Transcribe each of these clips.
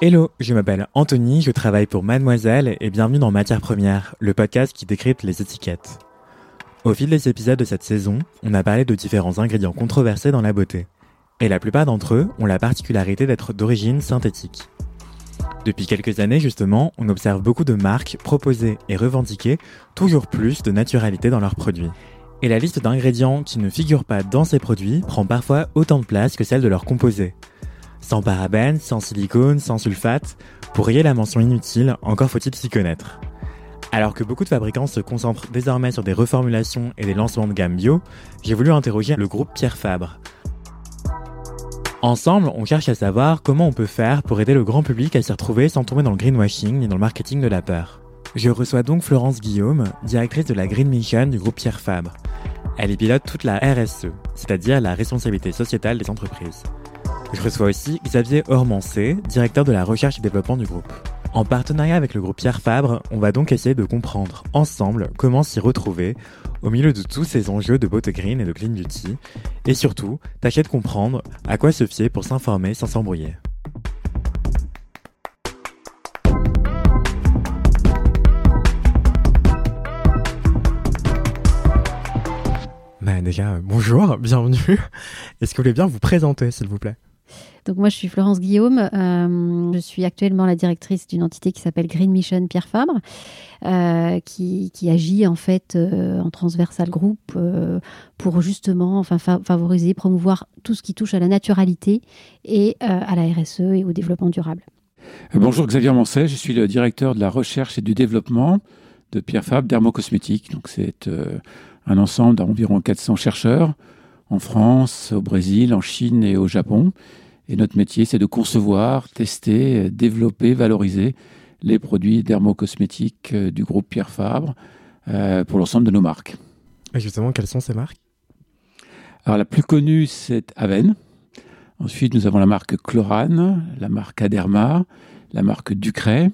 Hello, je m'appelle Anthony, je travaille pour Mademoiselle et bienvenue dans Matière Première, le podcast qui décrypte les étiquettes. Au fil des épisodes de cette saison, on a parlé de différents ingrédients controversés dans la beauté. Et la plupart d'entre eux ont la particularité d'être d'origine synthétique. Depuis quelques années justement, on observe beaucoup de marques proposer et revendiquer toujours plus de naturalité dans leurs produits. Et la liste d'ingrédients qui ne figurent pas dans ces produits prend parfois autant de place que celle de leurs composés. Sans parabènes, sans silicone, sans sulfate, pour rayer la mention inutile, encore faut-il s'y connaître. Alors que beaucoup de fabricants se concentrent désormais sur des reformulations et des lancements de gamme bio, j'ai voulu interroger le groupe Pierre Fabre. Ensemble, on cherche à savoir comment on peut faire pour aider le grand public à s'y retrouver sans tomber dans le greenwashing ni dans le marketing de la peur. Je reçois donc Florence Guillaume, directrice de la Green Mission du groupe Pierre Fabre. Elle y pilote toute la RSE, c'est-à-dire la responsabilité sociétale des entreprises. Je reçois aussi Xavier Ormancé, directeur de la recherche et développement du groupe. En partenariat avec le groupe Pierre Fabre, on va donc essayer de comprendre ensemble comment s'y retrouver au milieu de tous ces enjeux de beauty green et de clean beauty, et surtout, tâcher de comprendre à quoi se fier pour s'informer sans s'embrouiller. Bah déjà, bonjour, bienvenue. Est-ce que vous voulez bien vous présenter, s'il vous plaît? Donc moi, je suis Florence Guillaume. Euh, je suis actuellement la directrice d'une entité qui s'appelle Green Mission Pierre Fabre, euh, qui, agit en fait euh, en transversal groupe pour justement enfin, favoriser, promouvoir tout ce qui touche à la naturalité et à la RSE et au développement durable. Bonjour Xavier Mancet, je suis le directeur de la recherche et du développement de Pierre Fabre Dermocosmétique. Donc c'est un ensemble d'environ 400 chercheurs en France, au Brésil, en Chine et au Japon. Et notre métier, c'est de concevoir, tester, développer, valoriser les produits dermocosmétiques euh, du groupe Pierre Fabre euh, pour l'ensemble de nos marques. Et justement, quelles sont ces marques? Alors, la plus connue, c'est Aven. Ensuite, nous avons la marque Chlorane, la marque Aderma, la marque Ducret.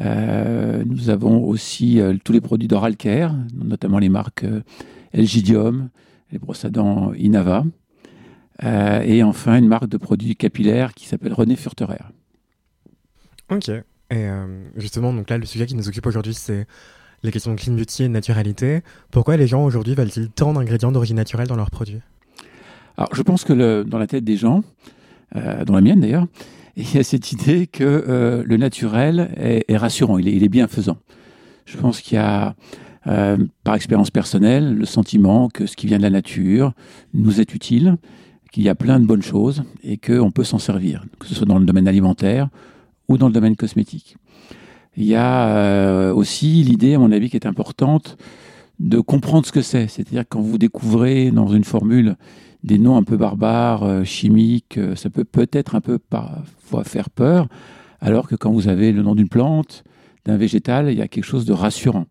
Euh, nous avons aussi tous les produits d'Oral Care, notamment les marques Elgidium, les brosses à dents Inava. Euh, et enfin, une marque de produits capillaires qui s'appelle René Furterer. Ok. Et euh, justement, donc là, le sujet qui nous occupe aujourd'hui, c'est les questions de clean beauty et de naturalité. Pourquoi les gens aujourd'hui veulent-ils tant d'ingrédients d'origine naturelle dans leurs produits? Alors, je pense que le, dans la tête des gens, euh, dans la mienne d'ailleurs, il y a cette idée que le naturel est, rassurant, il est, il est, bienfaisant. Je pense qu'il y a, par expérience personnelle, le sentiment que ce qui vient de la nature nous est utile qu'il y a plein de bonnes choses et qu'on peut s'en servir, que ce soit dans le domaine alimentaire ou dans le domaine cosmétique. Il y a euh, aussi l'idée, à mon avis, qui est importante, de comprendre ce que c'est. C'est-à-dire quand vous découvrez dans une formule des noms un peu barbares, euh, chimiques, euh, ça peut peut-être un peu parfois faire peur, alors que quand vous avez le nom d'une plante, d'un végétal, il y a quelque chose de rassurant.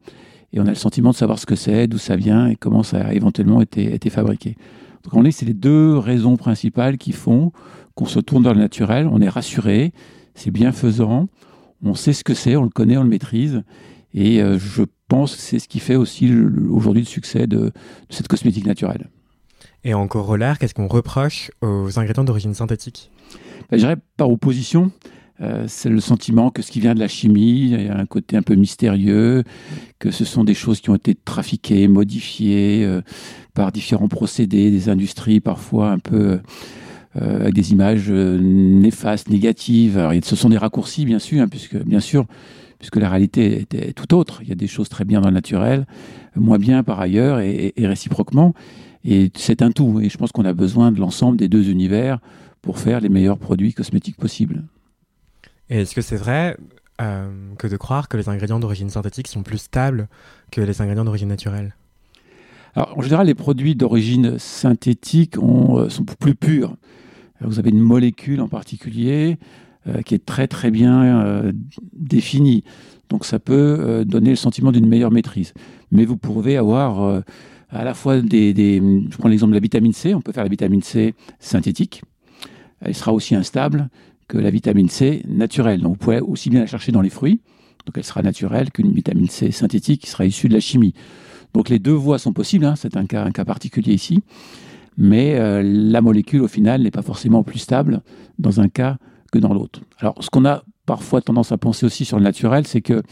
Et on a le sentiment de savoir ce que c'est, d'où ça vient et comment ça a éventuellement été, été fabriqué. Donc on est, c'est les deux raisons principales qui font qu'on se tourne vers le naturel, on est rassuré, c'est bienfaisant, on sait ce que c'est, on le connaît, on le maîtrise, et euh, je pense que c'est ce qui fait aussi aujourd'hui le succès de, cette cosmétique naturelle. Et en corollaire, qu'est-ce qu'on reproche aux ingrédients d'origine synthétique? Ben, Je dirais par opposition, euh, c'est le sentiment que ce qui vient de la chimie, il y a un côté un peu mystérieux, que ce sont des choses qui ont été trafiquées, modifiées euh, par différents procédés, des industries parfois un peu euh, avec des images néfastes, négatives. Alors, ce sont des raccourcis, bien sûr, hein, puisque bien sûr, puisque la réalité est, tout autre. Il y a des choses très bien dans le naturel, moins bien par ailleurs, et, et réciproquement. Et c'est un tout. Et je pense qu'on a besoin de l'ensemble des deux univers pour faire les meilleurs produits cosmétiques possibles. Et est-ce que c'est vrai euh, que de croire que les ingrédients d'origine synthétique sont plus stables que les ingrédients d'origine naturelle? Alors, en général, les produits d'origine synthétique euh, sont plus purs. Vous avez une molécule en particulier euh, qui est très très bien définie. Donc ça peut donner le sentiment d'une meilleure maîtrise. Mais vous pouvez avoir à la fois des Je prends l'exemple de la vitamine C. On peut faire la vitamine C synthétique. Elle sera aussi instable que la vitamine C naturelle. Donc vous pouvez aussi bien la chercher dans les fruits, donc elle sera naturelle, qu'une vitamine C synthétique qui sera issue de la chimie. Donc les deux voies sont possibles, hein. c'est un cas, particulier ici, mais euh, la molécule au final n'est pas forcément plus stable dans un cas que dans l'autre. Alors ce qu'on a parfois tendance à penser aussi sur le naturel, c'est que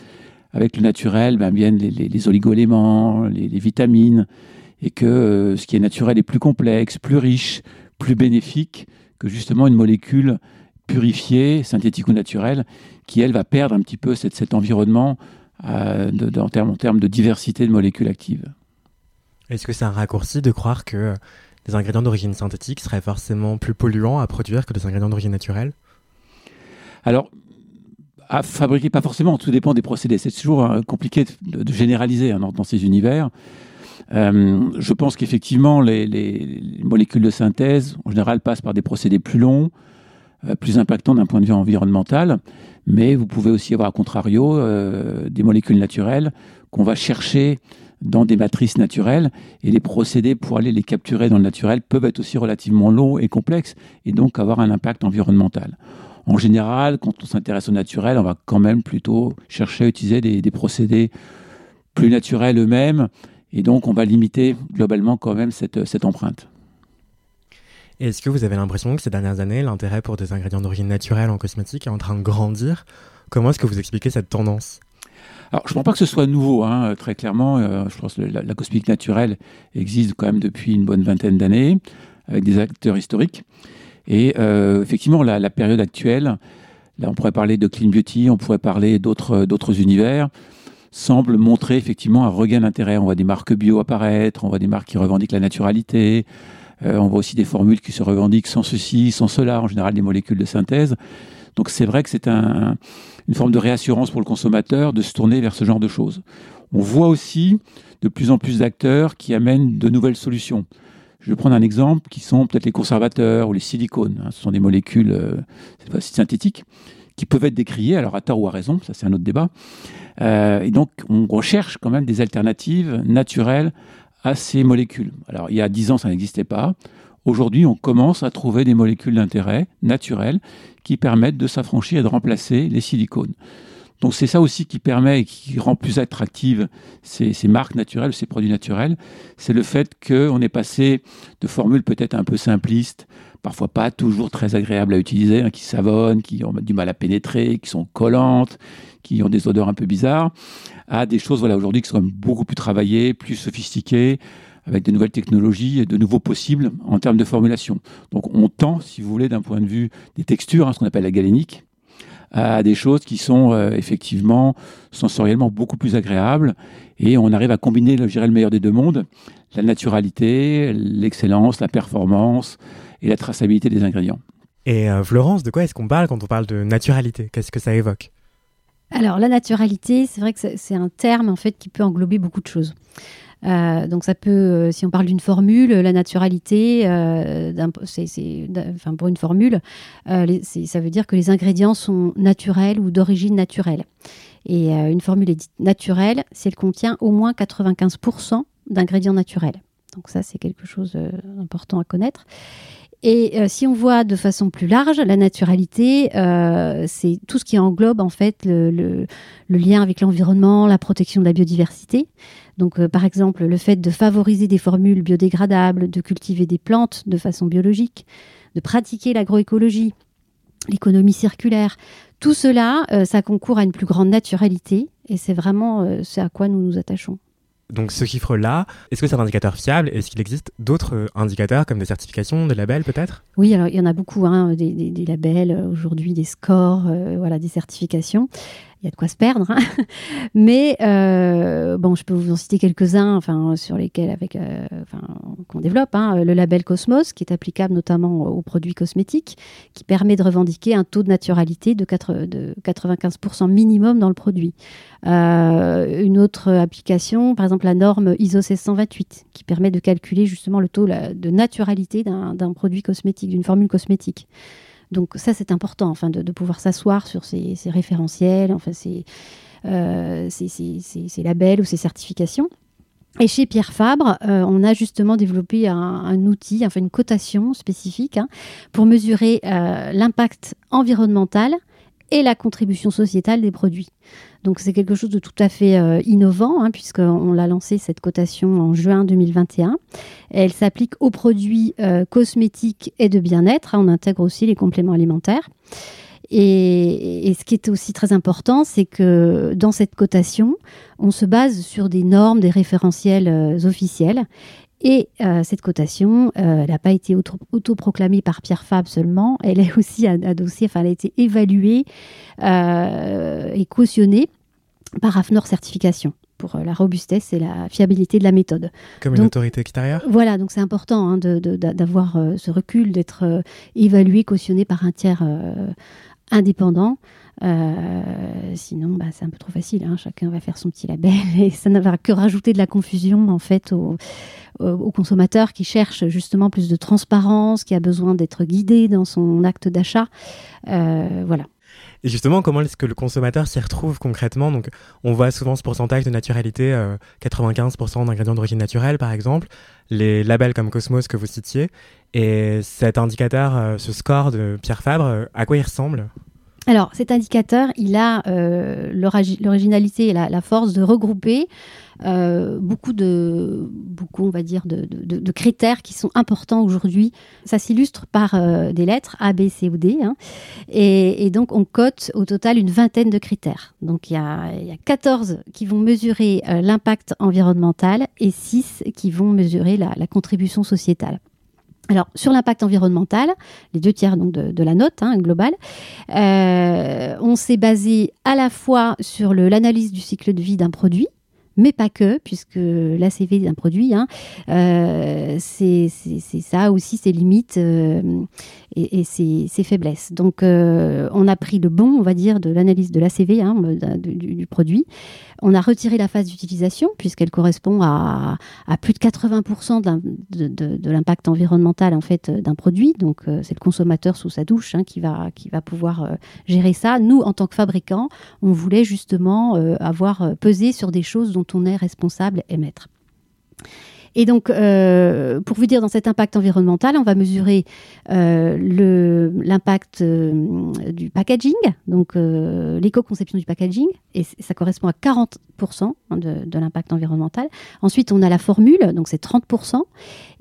avec le naturel ben, viennent les, les, les, les, vitamines, et que euh, ce qui est naturel est plus complexe, plus riche, plus bénéfique que justement une molécule purifiée, synthétique ou naturelle, qui elle va perdre un petit peu cette, cet environnement euh, de, de, en, termes, de diversité de molécules actives. Est-ce que c'est un raccourci de croire que des ingrédients d'origine synthétique seraient forcément plus polluants à produire que des ingrédients d'origine naturelle? Alors, à fabriquer, pas forcément, tout dépend des procédés. C'est toujours euh, compliqué de, de généraliser hein, dans, dans, ces univers. Euh, je pense qu'effectivement, les, les, les, molécules de synthèse, en général, passent par des procédés plus longs, plus impactants d'un point de vue environnemental, mais vous pouvez aussi avoir, à contrario, euh, des molécules naturelles qu'on va chercher dans des matrices naturelles et les procédés pour aller les capturer dans le naturel peuvent être aussi relativement longs et complexes et donc avoir un impact environnemental. En général, quand on s'intéresse au naturel, on va quand même plutôt chercher à utiliser des, des procédés plus naturels eux-mêmes et donc on va limiter globalement quand même cette, cette empreinte. Est-ce que vous avez l'impression que ces dernières années, l'intérêt pour des ingrédients d'origine naturelle en cosmétique est en train de grandir? Comment est-ce que vous expliquez cette tendance? Alors, je ne pense pas que ce soit nouveau, hein, très clairement. Euh, je pense que la, cosmétique naturelle existe quand même depuis une bonne vingtaine d'années, avec des acteurs historiques. Et euh, effectivement, la, la, période actuelle, là, on pourrait parler de clean beauty, on pourrait parler d'autres d'autres univers, semble montrer effectivement un regain d'intérêt. On voit des marques bio apparaître, on voit des marques qui revendiquent la naturalité, euh, on voit aussi des formules qui se revendiquent sans ceci, sans cela, en général des molécules de synthèse. Donc c'est vrai que c'est un, une forme de réassurance pour le consommateur de se tourner vers ce genre de choses. On voit aussi de plus en plus d'acteurs qui amènent de nouvelles solutions. Je vais prendre un exemple qui sont peut-être les conservateurs ou les silicones. Ce sont des molécules euh, synthétiques qui peuvent être décriées, alors à tort ou à raison, ça c'est un autre débat. Euh, et donc on recherche quand même des alternatives naturelles à ces molécules. Alors il y a dix ans ça n'existait pas. Aujourd'hui, on commence à trouver des molécules d'intérêt naturelles qui permettent de s'affranchir et de remplacer les silicones. Donc c'est ça aussi qui permet et qui rend plus attractives ces, ces marques naturelles, ces produits naturels. C'est le fait qu'on est passé de formules peut-être un peu simplistes, parfois pas toujours très agréables à utiliser, hein, qui savonnent, qui ont du mal à pénétrer, qui sont collantes, qui ont des odeurs un peu bizarres, à des choses voilà aujourd'hui qui sont beaucoup plus travaillées, plus sophistiquées, avec de nouvelles technologies et de nouveaux possibles en termes de formulation. Donc on tend, si vous voulez, d'un point de vue des textures, hein, ce qu'on appelle la galénique, à des choses qui sont euh, effectivement sensoriellement beaucoup plus agréables et on arrive à combiner, je dirais, le meilleur des deux mondes, la naturalité, l'excellence, la performance et la traçabilité des ingrédients. Et euh, Florence, de quoi est-ce qu'on parle quand on parle de naturalité? Qu'est-ce que ça évoque? Alors la naturalité, c'est vrai que c'est un terme en fait qui peut englober beaucoup de choses. Euh, donc ça peut, euh, si on parle d'une formule, la naturalité, euh, pour une formule, ça veut dire que les ingrédients sont naturels ou d'origine naturelle. Et une formule est dite naturelle si elle contient au moins 95% d'ingrédients naturels. Donc ça, c'est quelque chose d'important à connaître. Et euh, si on voit de façon plus large, la naturalité, euh, c'est tout ce qui englobe en fait le, le, le lien avec l'environnement, la protection de la biodiversité. Donc, euh, par exemple, le fait de favoriser des formules biodégradables, de cultiver des plantes de façon biologique, de pratiquer l'agroécologie, l'économie circulaire, tout cela, euh, ça concourt à une plus grande naturalité et c'est vraiment euh, ce à quoi nous nous attachons. Donc ce chiffre-là, est-ce que c'est un indicateur fiable? Est-ce qu'il existe d'autres indicateurs comme des certifications, des labels peut-être? Oui, alors il y en a beaucoup, hein, des, labels aujourd'hui, des scores, euh, voilà, des certifications il y a de quoi se perdre. Hein Mais euh, bon, je peux vous en citer quelques-uns, enfin sur lesquels avec, euh, enfin, qu'on développe. Hein, le label Cosmos, qui est applicable notamment aux produits cosmétiques, qui permet de revendiquer un taux de naturalité de, 4, de 95% minimum dans le produit. Euh, une autre application, par exemple la norme ISO 1628, qui permet de calculer justement le taux de naturalité d'un produit cosmétique, d'une formule cosmétique. Donc ça, c'est important, enfin, de, pouvoir s'asseoir sur ces, référentiels, enfin, ces, euh, ces, labels ou ces certifications. Et chez Pierre Fabre, euh, on a justement développé un, un, outil, enfin une cotation spécifique hein, pour mesurer euh, l'impact environnemental et la contribution sociétale des produits. Donc c'est quelque chose de tout à fait euh, innovant, hein, puisqu'on l'a lancé cette cotation en juin 2021. Elle s'applique aux produits euh, cosmétiques et de bien-être. On intègre aussi les compléments alimentaires. Et, ce qui est aussi très important, c'est que dans cette cotation, on se base sur des normes, des référentiels euh, officiels. Et euh, cette cotation, elle n'a pas été autoproclamée par Pierre Fabre seulement, elle est aussi adossée, enfin elle a été évaluée et cautionnée par AFNOR Certification pour euh, la robustesse et la fiabilité de la méthode. Comme une autorité extérieure Voilà, donc c'est important hein, d'avoir euh, ce recul, d'être euh, évalué, cautionné par un tiers indépendant. Sinon, bah, c'est un peu trop facile. Hein. Chacun va faire son petit label et ça ne va que rajouter de la confusion en fait aux, aux consommateurs qui cherchent justement plus de transparence, qui a besoin d'être guidé dans son acte d'achat. voilà. Et justement, comment est-ce que le consommateur s'y retrouve concrètement? Donc, on voit souvent ce pourcentage de naturalité, 95% euh, d'ingrédients d'origine naturelle, par exemple, les labels comme Cosmos que vous citiez. Et cet indicateur, euh, ce score de Pierre Fabre, euh, à quoi il ressemble? Alors, cet indicateur, il a l'originalité et la, force de regrouper euh, beaucoup de, beaucoup, on va dire, de, critères qui sont importants aujourd'hui. Ça s'illustre par euh, des lettres A, B, C ou D. Hein. Et, donc, on cote au total une vingtaine de critères. Donc, il y a, il y a 14 qui vont mesurer euh, l'impact environnemental et 6 qui vont mesurer la contribution sociétale. Alors, sur l'impact environnemental, les deux tiers donc, de, la note hein, globale, on s'est basé à la fois sur l'analyse du cycle de vie d'un produit, mais pas que, puisque l'ACV d'un produit, hein, euh, c'est ça aussi ses limites euh, et, ses, faiblesses. Donc, euh, on a pris le bon, on va dire, de l'analyse de l'ACV hein, du, produit. On a retiré la phase d'utilisation, puisqu'elle correspond à, plus de 80% de, l'impact environnemental en fait d'un produit. Donc, c'est le consommateur sous sa douche hein, qui, va, qui va pouvoir gérer ça. Nous, en tant que fabricants, on voulait justement avoir pesé sur des choses dont on est responsable et maître. Et donc, euh, pour vous dire, dans cet impact environnemental, on va mesurer euh, l'impact euh, du packaging, donc l'éco-conception du packaging, et ça correspond à 40% de, l'impact environnemental. Ensuite, on a la formule, donc c'est 30%.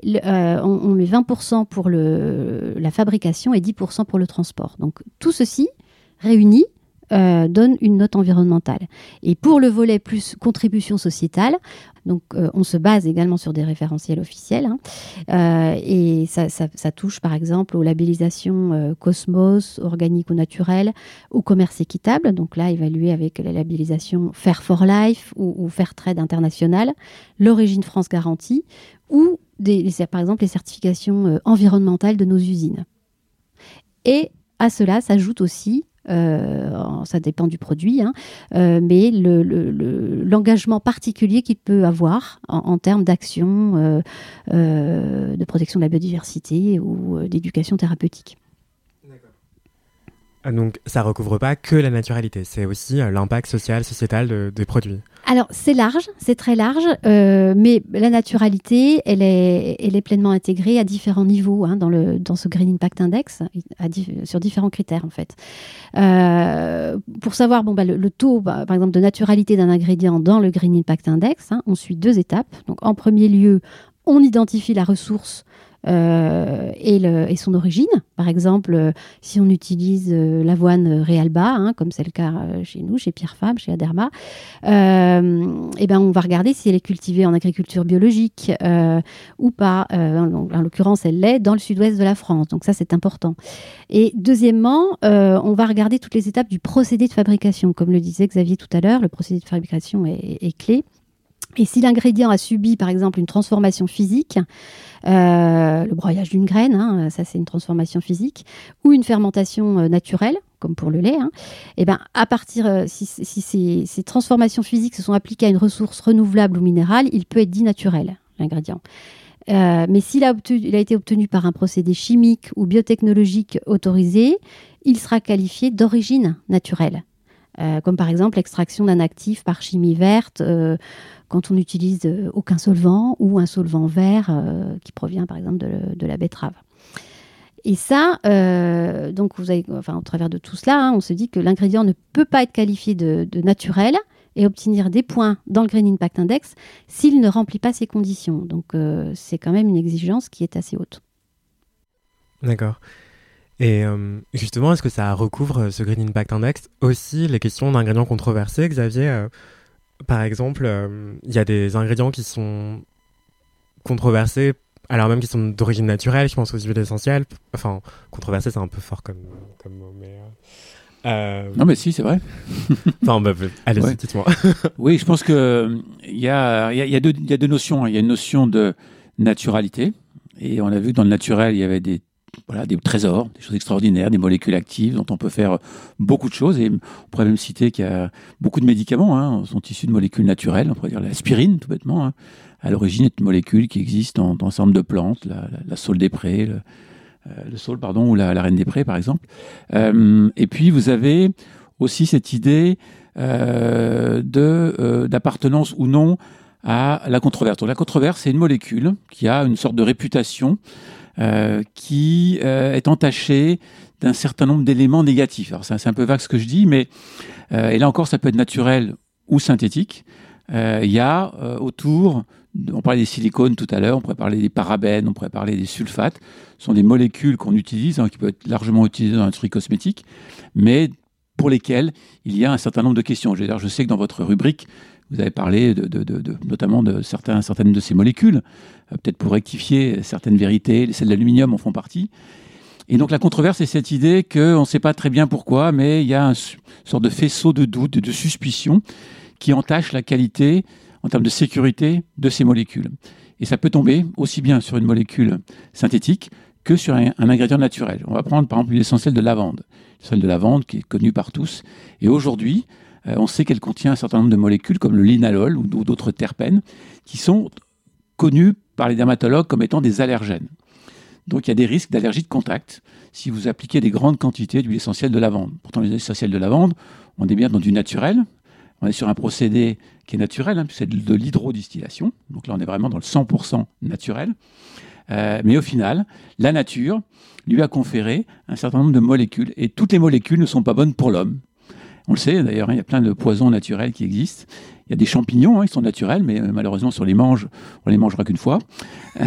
on, met 20% pour la fabrication et 10% pour le transport. Donc, tout ceci réuni euh, donne une note environnementale. Et pour le volet plus contribution sociétale, euh, on se base également sur des référentiels officiels. Hein, euh, et ça, touche par exemple aux labellisations Cosmos, organique ou naturel, au commerce équitable. Donc là, évalué avec la labellisation Fair for Life ou, Fair Trade International, l'origine France garantie ou des, par exemple les certifications environnementales de nos usines. Et à cela s'ajoute aussi euh, ça dépend du produit, hein, euh, mais l'engagement le, particulier qu'il peut avoir en, termes d'action euh, de protection de la biodiversité ou d'éducation thérapeutique. Donc ça recouvre pas que la naturalité, c'est aussi l'impact social, sociétal des produits. Alors c'est large, c'est très large, euh, mais la naturalité, elle est, pleinement intégrée à différents niveaux hein, dans, le, dans ce Green Impact Index, sur différents critères en fait. Euh, pour savoir bah, le, taux, bah, par exemple, de naturalité d'un ingrédient dans le Green Impact Index, hein, on suit deux étapes. Donc en premier lieu, on identifie la ressource euh, et, son origine. Par exemple, euh, si on utilise euh, l'avoine Realba, hein, comme c'est le cas chez nous, chez Pierre Fabre, chez Aderma, et eh ben on va regarder si elle est cultivée en agriculture biologique ou pas. en, en l'occurrence, elle l'est dans le sud-ouest de la France. Donc ça, c'est important. Et deuxièmement, on va regarder toutes les étapes du procédé de fabrication. Comme le disait Xavier tout à l'heure, le procédé de fabrication est clé. Et si l'ingrédient a subi, par exemple, une transformation physique, euh, le broyage d'une graine, hein, ça c'est une transformation physique, ou une fermentation euh, naturelle, comme pour le lait, et hein, eh ben à partir, euh, si, ces, transformations physiques se sont appliquées à une ressource renouvelable ou minérale, il peut être dit naturel, l'ingrédient. mais s'il a, été obtenu par un procédé chimique ou biotechnologique autorisé, il sera qualifié d'origine naturelle. Comme par exemple l'extraction d'un actif par chimie verte, quand on n'utilise euh, aucun solvant ou un solvant vert euh, qui provient par exemple de, la betterave. Et ça, euh, donc vous avez, enfin, au travers de tout cela, hein, on se dit que l'ingrédient ne peut pas être qualifié de, naturel et obtenir des points dans le Green Impact Index s'il ne remplit pas ces conditions. Donc c'est quand même une exigence qui est assez haute. D'accord. Et justement, est-ce que ça recouvre ce Green Impact Index aussi les questions d'ingrédients controversés, Xavier Par exemple, il y a des ingrédients qui sont controversés alors même qu'ils sont d'origine naturelle, je pense aux huiles essentielles. Enfin, controversé, c'est un peu fort comme, comme mot, mais... Euh... Non, mais si, c'est vrai. enfin, bah, allez, ouais. dites-moi. oui, je pense que il y a, y, a, y, a deux, y a deux notions. Hein. Il y a une notion de naturalité, et on a vu que dans le naturel, il y avait des voilà, des trésors, des choses extraordinaires, des molécules actives dont on peut faire beaucoup de choses. Et on pourrait même citer qu'il y a beaucoup de médicaments hein, sont issus de molécules naturelles. On pourrait dire l'aspirine, tout bêtement. Hein à l'origine est une molécule qui existe dans, dans nombre de plantes, la, la, saule des prés, le, euh, le saule, pardon, ou la, reine des prés, par exemple. Euh, et puis, vous avez aussi cette idée euh, de euh, d'appartenance ou non à la controverse. Donc, la controverse, c'est une molécule qui a une sorte de réputation euh, qui est entachée d'un certain nombre d'éléments négatifs. Alors, c'est un peu vague ce que je dis, mais et là encore, ça peut être naturel ou synthétique. Il y a autour on parlait des silicones tout à l'heure, on pourrait parler des parabènes, on pourrait parler des sulfates. Ce sont des molécules qu'on utilise, hein, qui peuvent être largement utilisées dans l'industrie cosmétique, mais pour lesquelles il y a un certain nombre de questions. Je, sais que dans votre rubrique, vous avez parlé de, notamment de certains, certaines de ces molécules, euh, peut-être pour rectifier certaines vérités, celles d'aluminium en font partie. Et donc la controverse, c'est cette idée qu'on ne sait pas très bien pourquoi, mais il y a une sorte de faisceau de doute, de suspicion qui entache la qualité en termes de sécurité de ces molécules. Et ça peut tomber aussi bien sur une molécule synthétique que sur un, ingrédient naturel. On va prendre par exemple l'essentiel de lavande. L'essentiel de lavande qui est connu par tous. Et aujourd'hui, euh, on sait qu'elle contient un certain nombre de molécules comme le linalol ou d'autres terpènes qui sont connus par les dermatologues comme étant des allergènes. Donc il y a des risques d'allergie de contact si vous appliquez des grandes quantités d'huile essentielle de lavande. Pourtant, les essentiels de lavande, on est bien dans du naturel, on est sur un procédé qui est naturel, hein, c'est de l'hydrodistillation. Donc là, on est vraiment dans le 100% naturel. Euh, mais au final, la nature lui a conféré un certain nombre de molécules. Et toutes les molécules ne sont pas bonnes pour l'homme. On le sait d'ailleurs, hein, il y a plein de poisons naturels qui existent. Il y a des champignons, hein, qui sont naturels, mais euh, malheureusement, on les mange, on les mangera qu'une fois.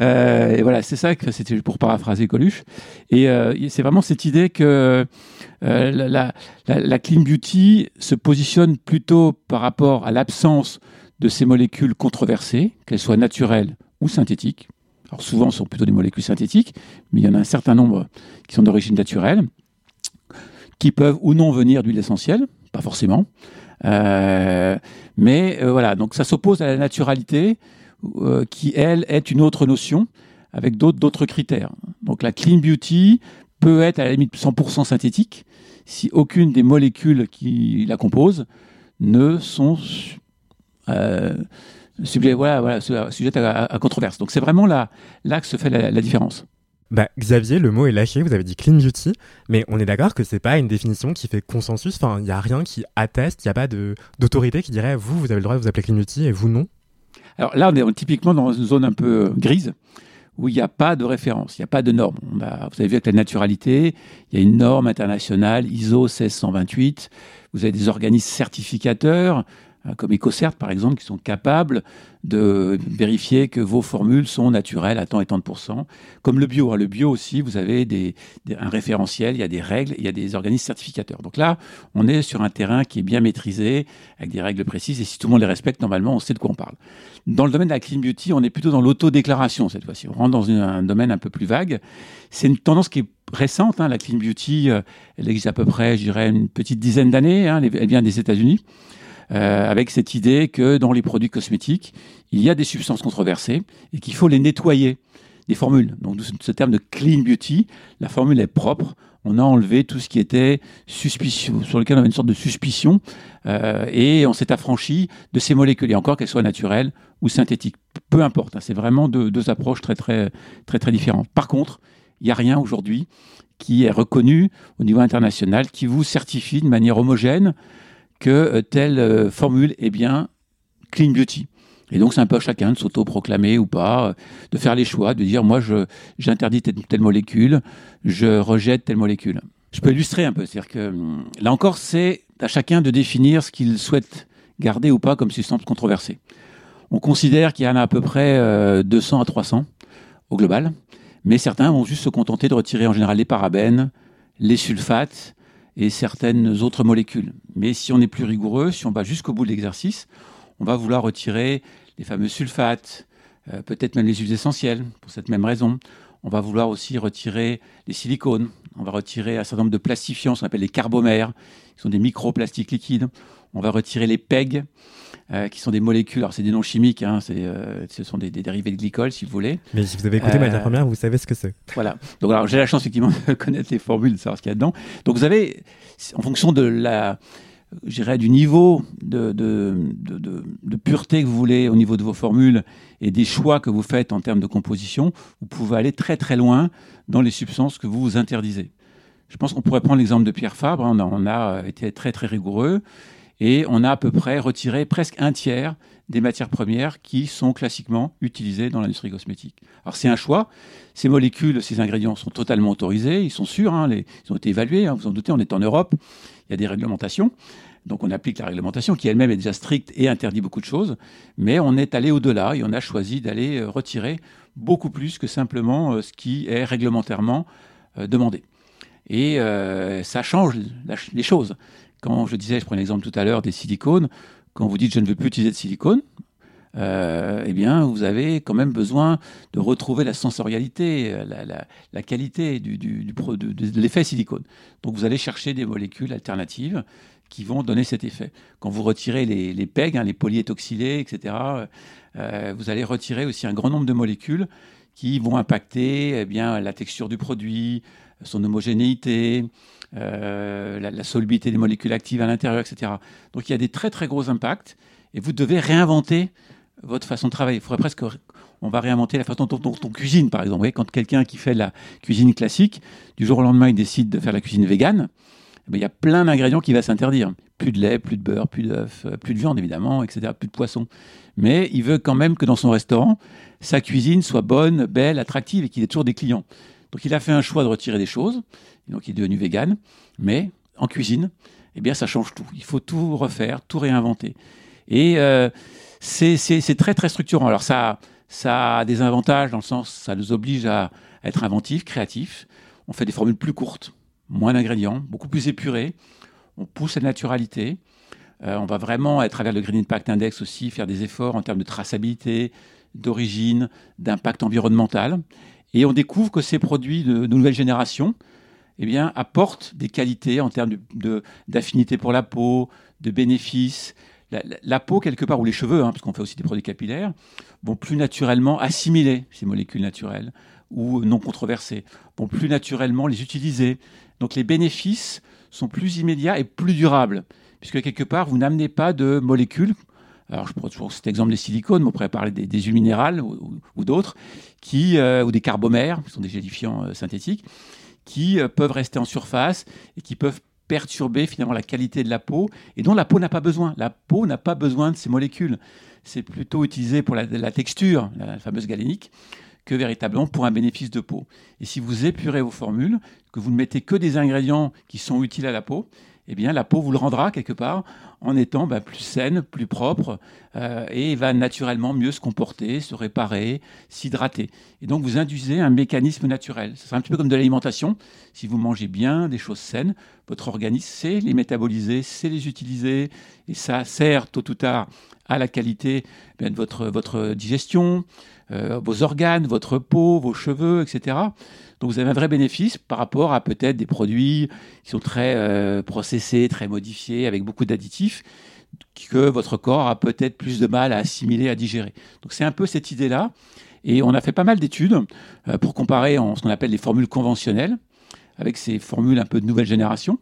euh, et voilà, c'est ça que c'était pour paraphraser Coluche. Et euh, c'est vraiment cette idée que la, la, la, clean beauty se positionne plutôt par rapport à l'absence de ces molécules controversées, qu'elles soient naturelles ou synthétiques. Alors souvent, ce sont plutôt des molécules synthétiques, mais il y en a un certain nombre qui sont d'origine naturelle, qui peuvent ou non venir d'huile essentielle, pas forcément. Euh, mais euh, voilà, donc ça s'oppose à la naturalité, euh, qui elle est une autre notion avec d'autres critères. Donc la clean beauty peut être à la limite 100% synthétique si aucune des molécules qui la composent ne sont euh, voilà, voilà, sujettes à, controverse. Donc c'est vraiment là, là que se fait la différence. Bah, Xavier, le mot est lâché, vous avez dit clean beauty, mais on est d'accord que c'est pas une définition qui fait consensus, enfin, il n'y a rien qui atteste, il n'y a pas d'autorité qui dirait vous, vous avez le droit de vous appeler clean beauty et vous non Alors là, on est typiquement dans une zone un peu euh, grise, où il n'y a pas de référence, il n'y a pas de norme. vous avez vu avec la naturalité, il y a une norme internationale, ISO 1628, vous avez des organismes certificateurs, comme EcoCert par exemple, qui sont capables de vérifier que vos formules sont naturelles à tant et tant de pourcents. Comme le bio, hein. le bio aussi, vous avez un référentiel, il y a des règles, il y a des organismes certificateurs. Donc là, on est sur un terrain qui est bien maîtrisé, avec des règles précises, et si tout le monde les respecte, normalement, on sait de quoi on parle. Dans le domaine de la clean beauty, on est plutôt dans l'autodéclaration cette fois-ci. On rentre dans un domaine un peu plus vague. C'est une tendance qui est récente. Hein, la clean beauty, euh, elle existe à peu près, je dirais, une petite dizaine d'années. Hein, elle vient des États-Unis. Euh, avec cette idée que dans les produits cosmétiques, il y a des substances controversées et qu'il faut les nettoyer des formules. Donc ce terme de clean beauty, la formule est propre. On a enlevé tout ce qui était suspicion, sur lequel on avait une sorte de suspicion, euh, et on s'est affranchi de ces molécules, et encore qu'elles soient naturelles ou synthétiques. Peu importe, hein, c'est vraiment deux, deux, approches très très très très différentes. Par contre, il n'y a rien aujourd'hui qui est reconnu au niveau international, qui vous certifie de manière homogène que euh, telle euh, formule est bien clean beauty. Et donc, c'est un peu à chacun de s'auto-proclamer ou pas, euh, de faire les choix, de dire moi, j'interdis telle, telle, molécule, je rejette telle molécule. Je peux illustrer un peu. C'est-à-dire que hum, là encore, c'est à chacun de définir ce qu'il souhaite garder ou pas comme substance controversée. On considère qu'il y en a à peu près 200 à 300 au global, Mais certains vont juste se contenter de retirer en général les parabènes, les sulfates et certaines autres molécules. Mais si on est plus rigoureux, si on va jusqu'au bout de l'exercice, on va vouloir retirer les fameux sulfates, euh, peut-être même les huiles essentielles, pour cette même raison. On va vouloir aussi retirer les silicones. On va retirer un certain nombre de plastifiants, ce qu'on appelle les carbomères, qui sont des microplastiques liquides. On va retirer les PEG, euh, qui sont des molécules. Alors, c'est des noms chimiques, hein, euh, ce sont des, dérivés de glycol, si vous voulez. Mais si vous avez écouté ma première, vous savez ce que c'est. Voilà. Donc, alors, j'ai la chance, effectivement, de connaître les formules, de savoir ce qu'il y a dedans. Donc, vous avez, en fonction de la, j'irais, du niveau de, de, pureté que vous voulez au niveau de vos formules et des choix que vous faites en termes de composition, vous pouvez aller très très loin dans les substances que vous vous interdisez. Je pense qu'on pourrait prendre l'exemple de Pierre Fabre. On a, on a, été très très rigoureux et on a à peu près retiré presque un tiers des matières premières qui sont classiquement utilisées dans l'industrie cosmétique. Alors c'est un choix. Ces molécules, ces ingrédients sont totalement autorisés, ils sont sûrs, hein, ils ont été évalués. Hein, vous en doutez, on est en Europe il y a des réglementations. Donc on applique la réglementation qui elle-même est déjà stricte et interdit beaucoup de choses, mais on est allé au-delà et on a choisi d'aller euh, retirer beaucoup plus que simplement euh, ce qui est réglementairement euh, demandé. Et ça change les choses. Quand je disais, je prends l'exemple tout à l'heure des silicones, quand vous dites je ne veux plus utiliser de silicone, eh bien, vous avez quand même besoin de retrouver la sensorialité, la, qualité du, de l'effet silicone. Donc, vous allez chercher des molécules alternatives qui vont donner cet effet. Quand vous retirez les, les PEG, hein, les polyétoxylés, etc., euh, vous allez retirer aussi un grand nombre de molécules qui vont impacter eh bien, la texture du produit, son homogénéité, euh, la, solubilité des molécules actives à l'intérieur, etc. Donc il y a des très très gros impacts et vous devez réinventer votre façon de travailler. Il faudrait presque on va réinventer la façon dont, on cuisine, par exemple. quand quelqu'un qui fait la cuisine classique, du jour au lendemain, il décide de faire la cuisine végane, eh ben, il y a plein d'ingrédients qui va s'interdire. Plus de lait, plus de beurre, plus d'œufs, euh, plus de viande évidemment, etc., plus de poisson. Mais il veut quand même que dans son restaurant, sa cuisine soit bonne, belle, attractive et qu'il ait toujours des clients. Donc il a fait un choix de retirer des choses, donc il est devenu vegan, mais en cuisine, eh bien ça change tout. Il faut tout refaire, tout réinventer. Et euh, c'est très très structurant. Alors ça, a des avantages dans le sens, ça nous oblige à être inventifs, créatifs. On fait des formules plus courtes moins d'ingrédients, beaucoup plus épuré. On pousse la naturalité. Euh, on va vraiment, à travers le Green Impact Index aussi, faire des efforts en termes de traçabilité, d'origine, d'impact environnemental. Et on découvre que ces produits de, nouvelle génération eh apportent des qualités en termes d'affinité pour la peau, de bénéfices. La, peau, quelque part, ou les cheveux, hein, parce qu'on fait aussi des produits capillaires, vont plus naturellement assimiler ces molécules naturelles ou non controversées, vont plus naturellement les utiliser. Donc les bénéfices sont plus immédiats et plus durables, puisque quelque part, vous n'amenez pas de molécules. Alors, je prends toujours cet exemple des silicones, mais on pourrait parler des, huiles minérales ou, d'autres, euh, ou des carbomères, qui sont des gélifiants euh, synthétiques, qui euh, peuvent rester en surface et qui peuvent perturber finalement la qualité de la peau et dont la peau n'a pas besoin. La peau n'a pas besoin de ces molécules. C'est plutôt utilisé pour la, la texture, la fameuse galénique que véritablement pour un bénéfice de peau. Et si vous épurez vos formules, que vous ne mettez que des ingrédients qui sont utiles à la peau, eh bien la peau vous le rendra quelque part en étant bah, plus saine, plus propre, euh, et va naturellement mieux se comporter, se réparer, s'hydrater. Et donc vous induisez un mécanisme naturel. C'est un petit peu comme de l'alimentation. Si vous mangez bien des choses saines, votre organisme sait les métaboliser, sait les utiliser, et ça sert tôt ou tard à la qualité eh de votre, votre digestion, euh, vos organes, votre peau, vos cheveux, etc. Donc vous avez un vrai bénéfice par rapport à peut-être des produits qui sont très euh, processés, très modifiés, avec beaucoup d'additifs, que votre corps a peut-être plus de mal à assimiler, à digérer. Donc c'est un peu cette idée-là. Et on a fait pas mal d'études euh, pour comparer en ce qu'on appelle les formules conventionnelles avec ces formules un peu de nouvelle génération.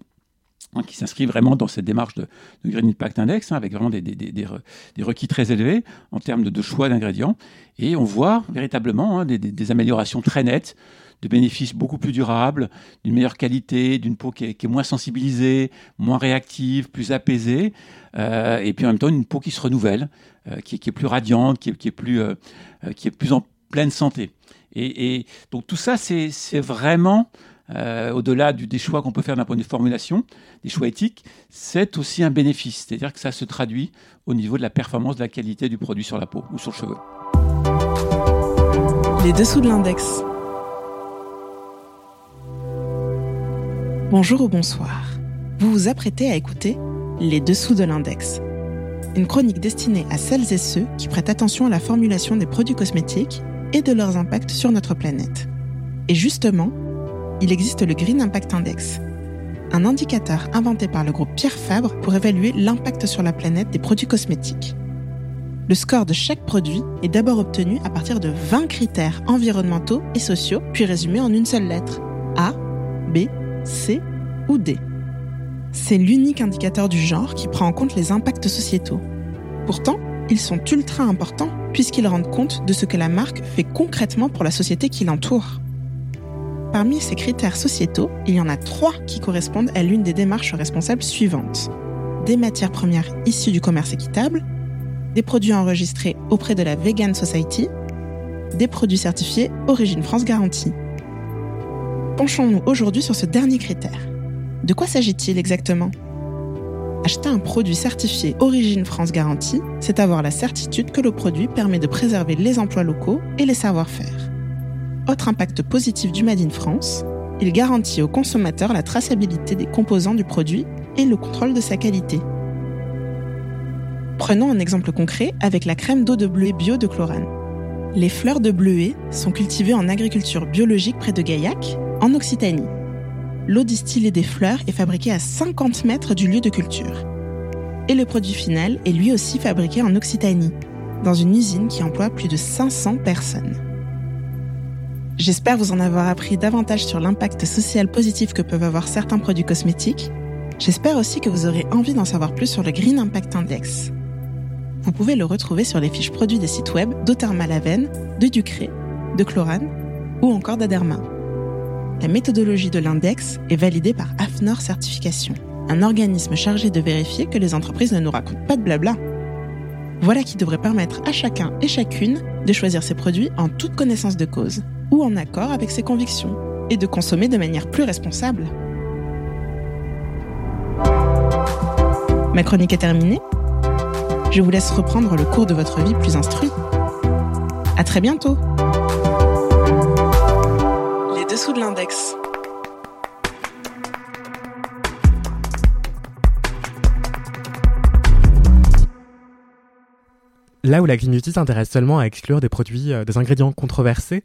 Hein, qui s'inscrit vraiment dans cette démarche de, Green Impact Index, hein, avec vraiment des, requis très élevés en termes de, choix d'ingrédients. Et on voit véritablement hein, des, améliorations très nettes, de bénéfices beaucoup plus durables, d'une meilleure qualité, d'une peau qui est, moins sensibilisée, moins réactive, plus apaisée, euh, et puis en même temps une peau qui se renouvelle, euh, qui, est plus radiante, qui est, plus, euh, qui est plus en pleine santé. Et, donc tout ça, c'est vraiment au-delà des choix qu'on peut faire d'un point de vue formulation, des choix éthiques, c'est aussi un bénéfice. C'est-à-dire que ça se traduit au niveau de la performance, de la qualité du produit sur la peau ou sur le cheveu. Les dessous de l'index. Bonjour ou bonsoir. Vous vous apprêtez à écouter Les Dessous de l'Index, une chronique destinée à celles et ceux qui prêtent attention à la formulation des produits cosmétiques et de leurs impacts sur notre planète. Et justement, il existe le Green Impact Index, un indicateur inventé par le groupe Pierre Fabre pour évaluer l'impact sur la planète des produits cosmétiques. Le score de chaque produit est d'abord obtenu à partir de 20 critères environnementaux et sociaux, puis résumés en une seule lettre A, B, C ou D. C'est l'unique indicateur du genre qui prend en compte les impacts sociétaux. Pourtant, ils sont ultra importants puisqu'ils rendent compte de ce que la marque fait concrètement pour la société qui l'entoure. Parmi ces critères sociétaux, il y en a trois qui correspondent à l'une des démarches responsables suivantes. Des matières premières issues du commerce équitable, des produits enregistrés auprès de la Vegan Society, des produits certifiés Origine France Garantie. Penchons-nous aujourd'hui sur ce dernier critère. De quoi s'agit-il exactement? Acheter un produit certifié Origine France Garantie, c'est avoir la certitude que le produit permet de préserver les emplois locaux et les savoir-faire. Autre impact positif du Made in France, il garantit aux consommateurs la traçabilité des composants du produit et le contrôle de sa qualité. Prenons un exemple concret avec la crème d'eau de bleuet bio de Chlorane. Les fleurs de bleuet sont cultivées en agriculture biologique près de Gaillac, en Occitanie l'eau distillée des fleurs est fabriquée à 50 mètres du lieu de culture. Et le produit final est lui aussi fabriqué en Occitanie, dans une usine qui emploie plus de 500 personnes. J'espère vous en avoir appris davantage sur l'impact social positif que peuvent avoir certains produits cosmétiques. J'espère aussi que vous aurez envie d'en savoir plus sur le Green Impact Index. Vous pouvez le retrouver sur les fiches produits des sites web d'Othermalaven, de Ducré, de Chlorane ou encore d'Aderma. La méthodologie de l'index est validée par AFNOR Certification, un organisme chargé de vérifier que les entreprises ne nous racontent pas de blabla. Voilà qui devrait permettre à chacun et chacune de choisir ses produits en toute connaissance de cause ou en accord avec ses convictions et de consommer de manière plus responsable. Ma chronique est terminée. Je vous laisse reprendre le cours de votre vie plus instruit. À très bientôt! Dessous de l'index. Là où la Green Beauty s'intéresse seulement à exclure des produits, euh, des ingrédients controversés,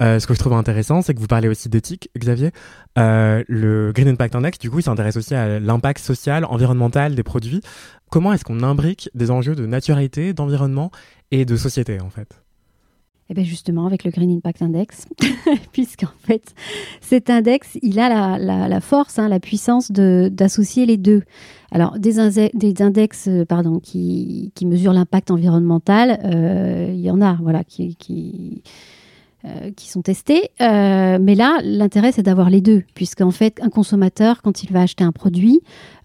euh, ce que je trouve intéressant, c'est que vous parlez aussi d'éthique, Xavier. Euh, le Green Impact Index, du coup, il s'intéresse aussi à l'impact social, environnemental des produits. Comment est-ce qu'on imbrique des enjeux de naturalité, d'environnement et de société, en fait? Eh bien justement, avec le Green Impact Index, puisqu'en fait, cet index, il a la, force, hein, la puissance d'associer les deux. Alors, des, des index euh, pardon, qui, qui mesurent l'impact environnemental, euh, il y en a, voilà, qui, qui sont testés. Euh, mais là, l'intérêt, c'est d'avoir les deux, puisqu'en fait, un consommateur, quand il va acheter un produit,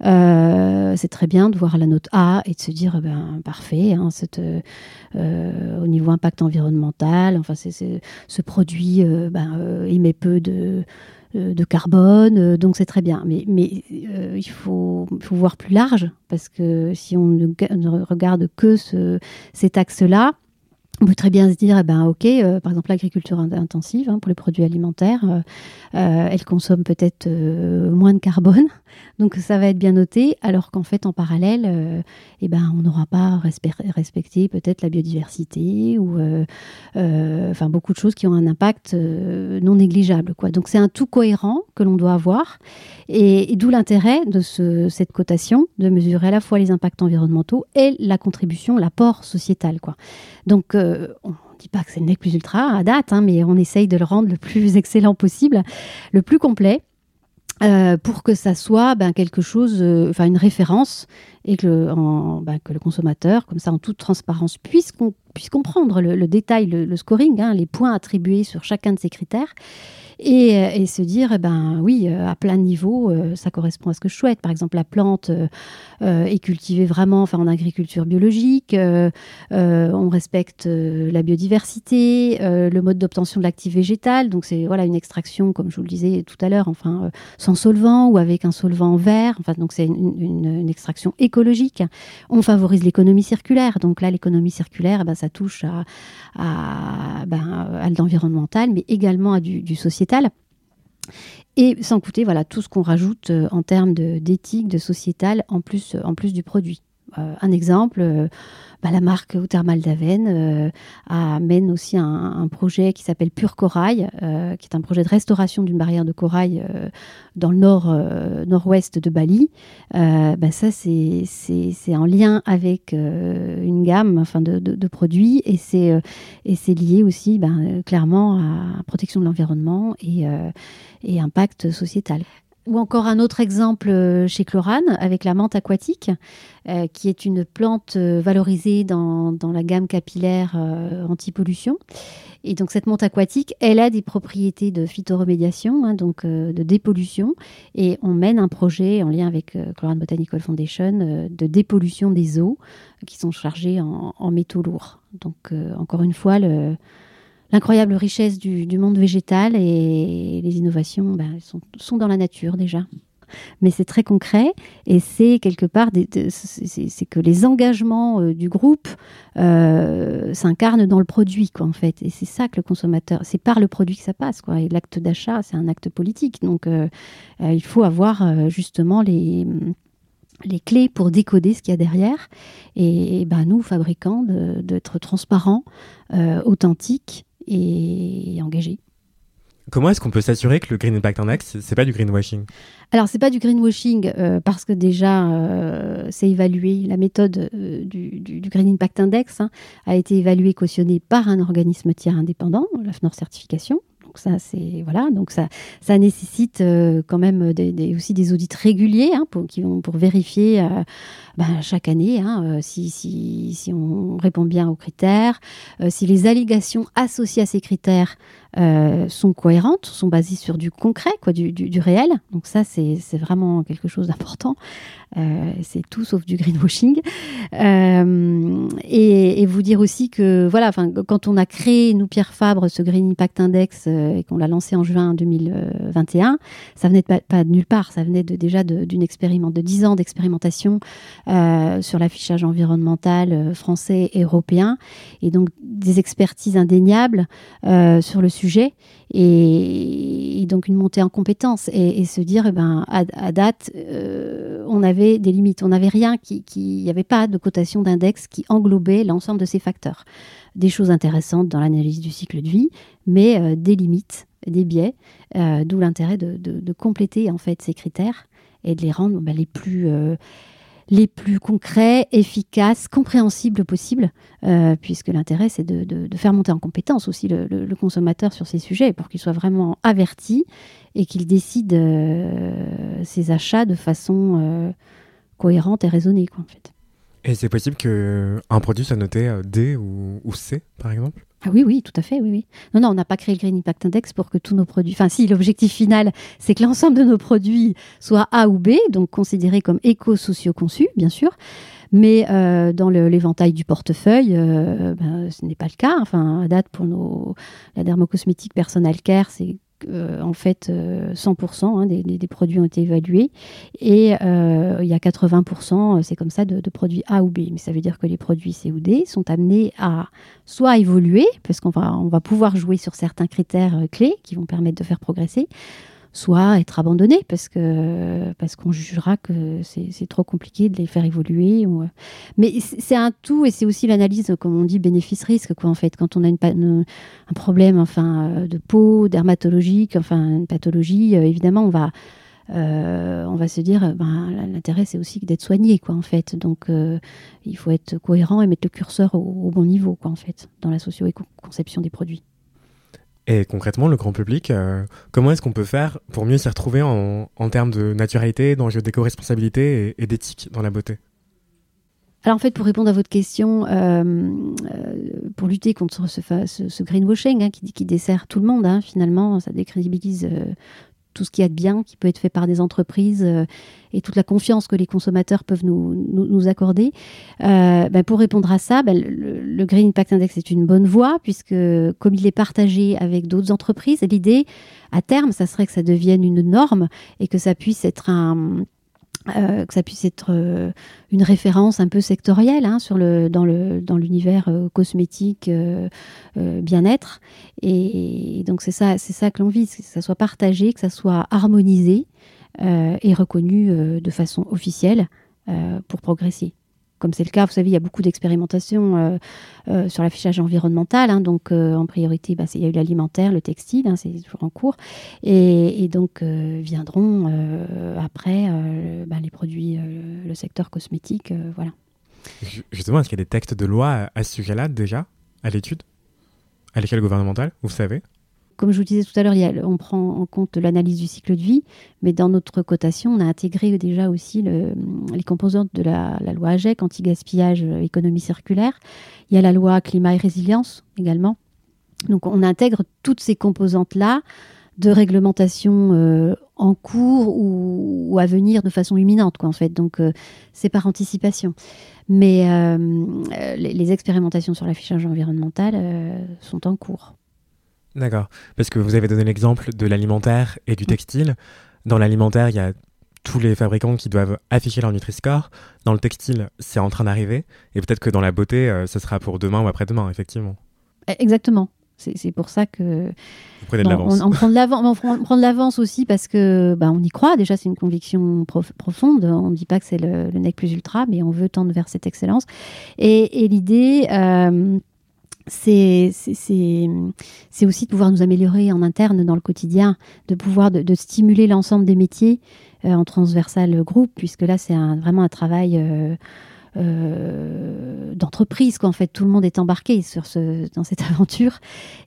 euh, c'est très bien de voir la note A et de se dire, eh ben, parfait, hein, au niveau impact environnemental, enfin, c'est, ce produit ben, émet peu de de carbone, donc c'est très bien. Mais, mais il faut, voir plus large, parce que si on ne, regarde que ce, cet axe-là, on peut très bien se dire, eh ben, ok, euh, par exemple l'agriculture intensive hein, pour les produits alimentaires, euh, euh, elle consomme peut-être moins de carbone, donc ça va être bien noté, alors qu'en fait en parallèle, eh ben, on n'aura pas respecté peut-être la biodiversité ou beaucoup de choses qui ont un impact non négligeable. Quoi. Donc c'est un tout cohérent que l'on doit avoir, et, d'où l'intérêt de ce, cette cotation, de mesurer à la fois les impacts environnementaux et la contribution, l'apport sociétal. Quoi. Donc on ne dit pas que c'est le plus ultra à date, hein, mais on essaye de le rendre le plus excellent possible, le plus complet. Euh, pour que ça soit ben, quelque chose, euh, enfin une référence, et que, ben, que, le consommateur, comme ça en toute transparence, puisse, puisse comprendre le, détail, le, scoring, hein, les points attribués sur chacun de ces critères, euh, et, se dire, eh ben oui, euh, à plein niveau, euh, ça correspond à ce que je souhaite. Par exemple, la plante est cultivée vraiment enfin, en agriculture biologique, on respecte la biodiversité, le mode d'obtention de l'actif végétal, donc c'est voilà une extraction, comme je vous le disais tout à l'heure, enfin sans solvant ou avec un solvant vert, enfin donc c'est une, extraction écologique. On favorise l'économie circulaire, donc là l'économie circulaire, eh ben, ça touche à, à, ben, à l'environnemental, mais également à du, du sociétal. Et sans coûter voilà, tout ce qu'on rajoute en termes d'éthique, de, sociétal, en plus, en plus du produit. Un exemple, bah, la marque Outermal d'Aven euh, amène aussi un, projet qui s'appelle Pure Corail, euh, qui est un projet de restauration d'une barrière de corail euh, dans le nord, nord-ouest de Bali. Bah, ça, c'est, en lien avec une gamme enfin, de, produits et c'est, et c'est lié aussi ben, clairement à protection de l'environnement et, et impact sociétal. Ou encore un autre exemple euh, chez Chlorane avec la menthe aquatique, euh, qui est une plante euh, valorisée dans, la gamme capillaire anti-pollution. Et donc cette menthe aquatique, elle a des propriétés de phytoremédiation, hein, donc de dépollution. Et on mène un projet en lien avec Chlorane Botanical Foundation de dépollution des eaux qui sont chargées en, en métaux lourds. Donc encore une fois, le, l'incroyable richesse du, monde végétal et les innovations ben, sont, dans la nature déjà. Mais c'est très concret et c'est quelque part, c'est que les engagements euh, du groupe euh, s'incarnent dans le produit, quoi, en fait. Et c'est ça que le consommateur, c'est par le produit que ça passe, quoi. Et l'acte d'achat, c'est un acte politique. Donc, euh, il faut avoir justement les les clés pour décoder ce qu'il y a derrière. Et, ben, nous, fabricants, d'être transparents, authentiques et engagé. Comment est-ce qu'on peut s'assurer que le Green Impact Index, c'est pas du greenwashing? Alors, c'est pas du greenwashing euh, parce que déjà, euh, c'est évalué, la méthode euh, du, Green Impact Index hein, a été évaluée, cautionnée par un organisme tiers indépendant, la FNOR Certification. Donc ça, c'est voilà, donc ça, ça nécessite quand même aussi des audits réguliers hein, pour, qui vont pour vérifier ben, chaque année, hein, euh, si, on répond bien aux critères, euh, si les allégations associées à ces critères euh, sont cohérentes, sont basées sur du concret, quoi, du, réel. Donc ça, c'est vraiment quelque chose d'important. c'est tout sauf du greenwashing. Et, et, vous dire aussi que, voilà, quand on a créé, nous, Pierre Fabre, ce Green Impact Index et qu'on l'a lancé en juin 2021, ça venait pas, de nulle part, ça venait déjà d'une expérimentation, de 10 ans d'expérimentation euh, sur l'affichage environnemental euh, français et européen, et donc des expertises indéniables euh, sur le sujet, et, donc une montée en compétences, et, se dire, eh ben, à, date, on avait des limites, on n'avait rien, qui, il n'y avait pas de cotation d'index qui englobait l'ensemble de ces facteurs. Des choses intéressantes dans l'analyse du cycle de vie, mais des limites, des biais, d'où l'intérêt de, compléter en fait ces critères et de les rendre ben, les plus les plus concrets, efficaces, compréhensibles possibles, euh, puisque l'intérêt, c'est de, faire monter en compétence aussi le, consommateur sur ces sujets pour qu'il soit vraiment averti et qu'il décide euh, ses achats de façon euh, cohérente et raisonnée. Quoi, en fait. Et c'est possible qu'un produit soit noté D ou, ou C, par exemple? Ah oui, oui, tout à fait, oui, oui. Non, non, on n'a pas créé le Green Impact Index pour que tous nos produits. Enfin, si, l'objectif final, c'est que l'ensemble de nos produits soient A ou B, donc considérés comme éco-socio-conçus, bien sûr. Mais euh, dans l'éventail du portefeuille, euh, ben, ce n'est pas le cas. Enfin, à date, pour nos, la dermocosmétique Personal Care, c'est euh, en fait 100% hein, des, produits ont été évalués. Et euh, il y a 80% c'est comme ça de, produits A ou B. Mais ça veut dire que les produits C ou D sont amenés à soit évoluer parce qu'on va, pouvoir jouer sur certains critères euh, clés qui vont permettre de faire progresser soit être abandonnés parce que parce qu'on jugera que c'est trop compliqué de les faire évoluer. Euh. Mais c'est un tout et c'est aussi l'analyse, comme on dit, bénéfice-risque quoi en fait. Quand on a un problème enfin euh, de peau, dermatologique, enfin une pathologie, euh, évidemment on va on va se dire, ben, l'intérêt c'est aussi d'être soigné, quoi, en fait. Donc, il faut être cohérent et mettre le curseur au, au bon niveau, quoi, en fait, dans la socio-conception des produits. Et concrètement, le grand public, euh, comment est-ce qu'on peut faire pour mieux s'y retrouver en, termes de naturalité, d'enjeux d'éco-responsabilité et, d'éthique dans la beauté? Alors en fait, pour répondre à votre question, euh, euh, pour lutter contre ce, greenwashing hein, qui, qui, dessert tout le monde, hein, finalement, ça décrédibilise tout ce qu'il y a de bien qui peut être fait par des entreprises euh, et toute la confiance que les consommateurs peuvent nous, accorder. Euh, ben pour répondre à ça, ben le, Green Impact Index est une bonne voie puisque comme il est partagé avec d'autres entreprises, l'idée à terme, ça serait que ça devienne une norme et que ça puisse être un euh, que ça puisse être euh, une référence un peu sectorielle hein, sur le, dans, le, dans l'univers euh, cosmétique bien-être. Et, donc c'est ça, c'est ça que l'on vise, que ça soit partagé, que ça soit harmonisé et reconnu de façon officielle pour progresser comme c'est le cas, vous savez, il y a beaucoup d'expérimentations euh, euh, sur l'affichage environnemental. Hein, donc, euh, en priorité, bah, il y a eu l'alimentaire, le textile, hein, c'est toujours en cours. Et, donc, viendront après bah, les produits, le secteur cosmétique. voilà. Justement, est-ce qu'il y a des textes de loi à ce sujet-là déjà, à l'étude? À l'échelle gouvernementale, vous savez? Comme je vous disais tout à l'heure, on prend en compte l'analyse du cycle de vie, mais dans notre cotation, on a intégré déjà aussi les composantes de la, loi AGEC, anti-gaspillage, euh, économie circulaire. Il y a la loi climat et résilience également. Donc on intègre toutes ces composantes-là de réglementation euh, en cours ou, à venir de façon imminente, en fait. Donc euh, c'est par anticipation. Mais les, expérimentations sur l'affichage environnemental sont en cours. D'accord. Parce que vous avez donné l'exemple de l'alimentaire et du textile. Dans l'alimentaire, il y a tous les fabricants qui doivent afficher leur Nutri-Score. Dans le textile, c'est en train d'arriver. Et peut-être que dans la beauté, euh, ce sera pour demain ou après-demain, effectivement. Eh, exactement. C'est pour ça que. Vous prenez de l'avance. On, prend de l'avance aussi parce que bah, on y croit. Déjà, c'est une conviction profonde. On ne dit pas que c'est le, le, nec plus ultra, mais on veut tendre vers cette excellence. Et, l'idée. Euh, c'est aussi de pouvoir nous améliorer en interne dans le quotidien, de pouvoir de, stimuler l'ensemble des métiers euh, en transversal groupe, puisque là c'est vraiment un travail euh, euh, d'entreprise qu'en fait tout le monde est embarqué sur ce, dans cette aventure,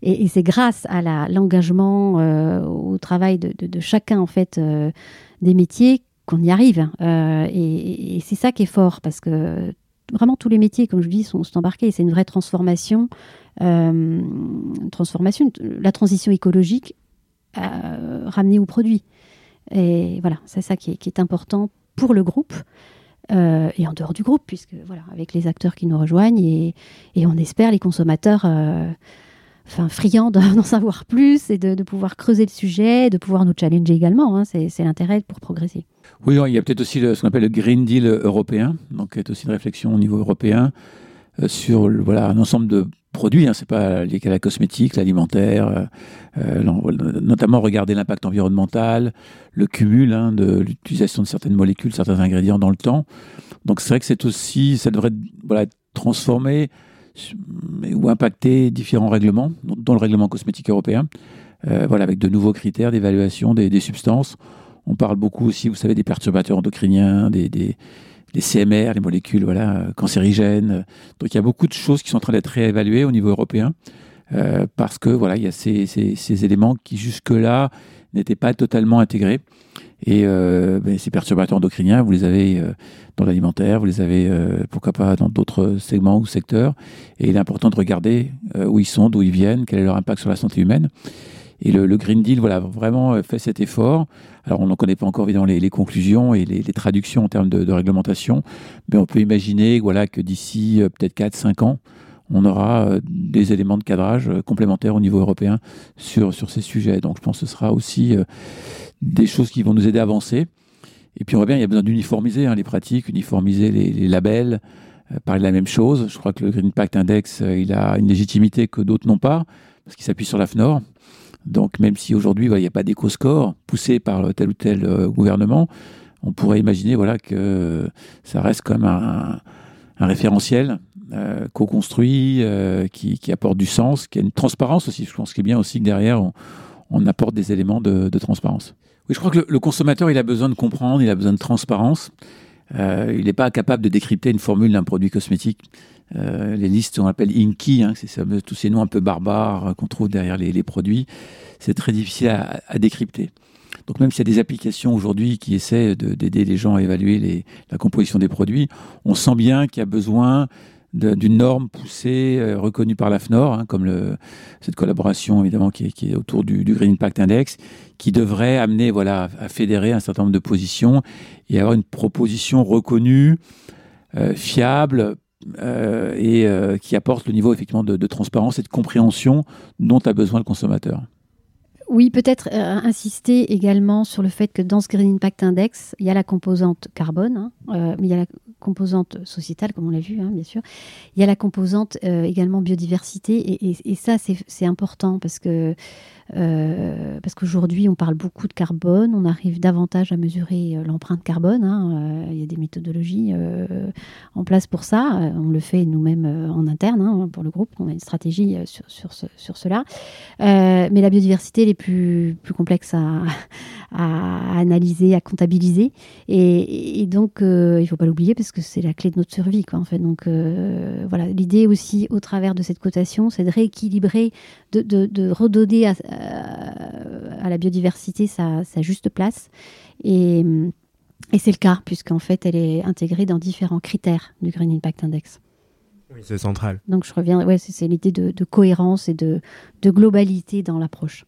et, c'est grâce à l'engagement, au travail de, chacun en fait des métiers qu'on y arrive. et, et c'est ça qui est fort, parce que vraiment tous les métiers, comme je dis, sont, embarqués. C'est une vraie transformation, euh, transformation, la transition écologique euh, ramenée au produit. Et voilà, c'est ça qui est, important pour le groupe. Euh, et en dehors du groupe, puisque voilà, avec les acteurs qui nous rejoignent et, on espère les consommateurs enfin, friands d'en savoir plus et de, pouvoir creuser le sujet, de pouvoir nous challenger également. Hein. c'est l'intérêt pour progresser. Oui, il y a peut-être aussi ce qu'on appelle le Green Deal européen, donc c'est aussi une réflexion au niveau européen euh, sur voilà, un ensemble de produits, hein, c'est pas lié qu'à la cosmétique, l'alimentaire, euh, euh, notamment regarder l'impact environnemental, le cumul hein, de l'utilisation de certaines molécules, certains ingrédients dans le temps. Donc c'est vrai que c'est aussi, ça devrait voilà, transformer ou impacter différents règlements, dont le règlement cosmétique européen, voilà, avec de nouveaux critères d'évaluation des, des substances. On parle beaucoup aussi, vous savez, des perturbateurs endocriniens, des, des, CMR, les molécules voilà, cancérigènes. Donc il y a beaucoup de choses qui sont en train d'être réévaluées au niveau européen euh, parce que voilà, il y a ces, ces, éléments qui jusque-là n'étaient pas totalement intégrés. Et euh, ben, ces perturbateurs endocriniens, vous les avez euh, dans l'alimentaire, vous les avez pourquoi pas dans d'autres segments ou secteurs. Et il est important de regarder où ils sont, d'où ils viennent, quel est leur impact sur la santé humaine. Et le, Green Deal, voilà, vraiment euh, fait cet effort. Alors, on n'en connaît pas encore évidemment les, les conclusions et les, traductions en termes de, réglementation, mais on peut imaginer, voilà, que d'ici euh, peut-être 4-5 ans, on aura euh, des éléments de cadrage complémentaires au niveau européen sur, sur ces sujets. Donc, je pense que ce sera aussi des choses qui vont nous aider à avancer. Et puis, on voit bien, il y a besoin d'uniformiser hein, les pratiques, uniformiser les, labels, parler de la même chose. Je crois que le Green Impact Index, il a une légitimité que d'autres n'ont pas, parce qu'il s'appuie sur l'AFNOR. Donc même si aujourd'hui il n'y a pas d'éco-score poussé par tel ou tel euh, gouvernement, on pourrait imaginer voilà, que ça reste comme un, référentiel euh, co-construit, euh, qui, apporte du sens, qui a une transparence aussi. Je pense qu'il est bien aussi que derrière, on, apporte des éléments de, transparence. Oui, je crois que le, consommateur, il a besoin de comprendre, il a besoin de transparence. il n'est pas capable de décrypter une formule d'un produit cosmétique. Euh, les listes, on appelle Inky, hein, c'est tous ces noms un peu barbares euh, qu'on trouve derrière les, produits. C'est très difficile à, décrypter. Donc même s'il y a des applications aujourd'hui qui essaient d'aider les gens à évaluer la composition des produits, on sent bien qu'il y a besoin d'une norme poussée, euh, reconnue par l'AFNOR, hein, comme cette collaboration évidemment qui est, autour du, Green Impact Index, qui devrait amener voilà, à fédérer un certain nombre de positions et avoir une proposition reconnue, fiable, euh, et euh, qui apporte le niveau effectivement de, transparence et de compréhension dont a besoin le consommateur. Oui, peut-être euh, insister également sur le fait que dans ce Green Impact Index, il y a la composante carbone, hein, euh, mais il y a la composante sociétale, comme on l'a vu, hein, bien sûr. Il y a la composante euh, également biodiversité, et, ça, c'est important parce que parce qu'aujourd'hui, on parle beaucoup de carbone, on arrive davantage à mesurer euh, l'empreinte carbone. Hein, euh, il y a des méthodologies en place pour ça. on le fait nous-mêmes en interne hein, pour le groupe. On a une stratégie sur, sur, ce, sur cela. mais la biodiversité, elle est plus, plus complexe à, analyser, à comptabiliser. Et, donc, il ne faut pas l'oublier parce que c'est la clé de notre survie. En fait. Donc, voilà, l'idée aussi, au travers de cette cotation, c'est de rééquilibrer, de, de, de redonner à, à la biodiversité sa, sa juste place. Et, et c'est le cas, puisqu'en fait, elle est intégrée dans différents critères du Green Impact Index. Oui, c'est central. Donc je reviens, ouais, c'est l'idée de, de, cohérence et de, de globalité dans l'approche.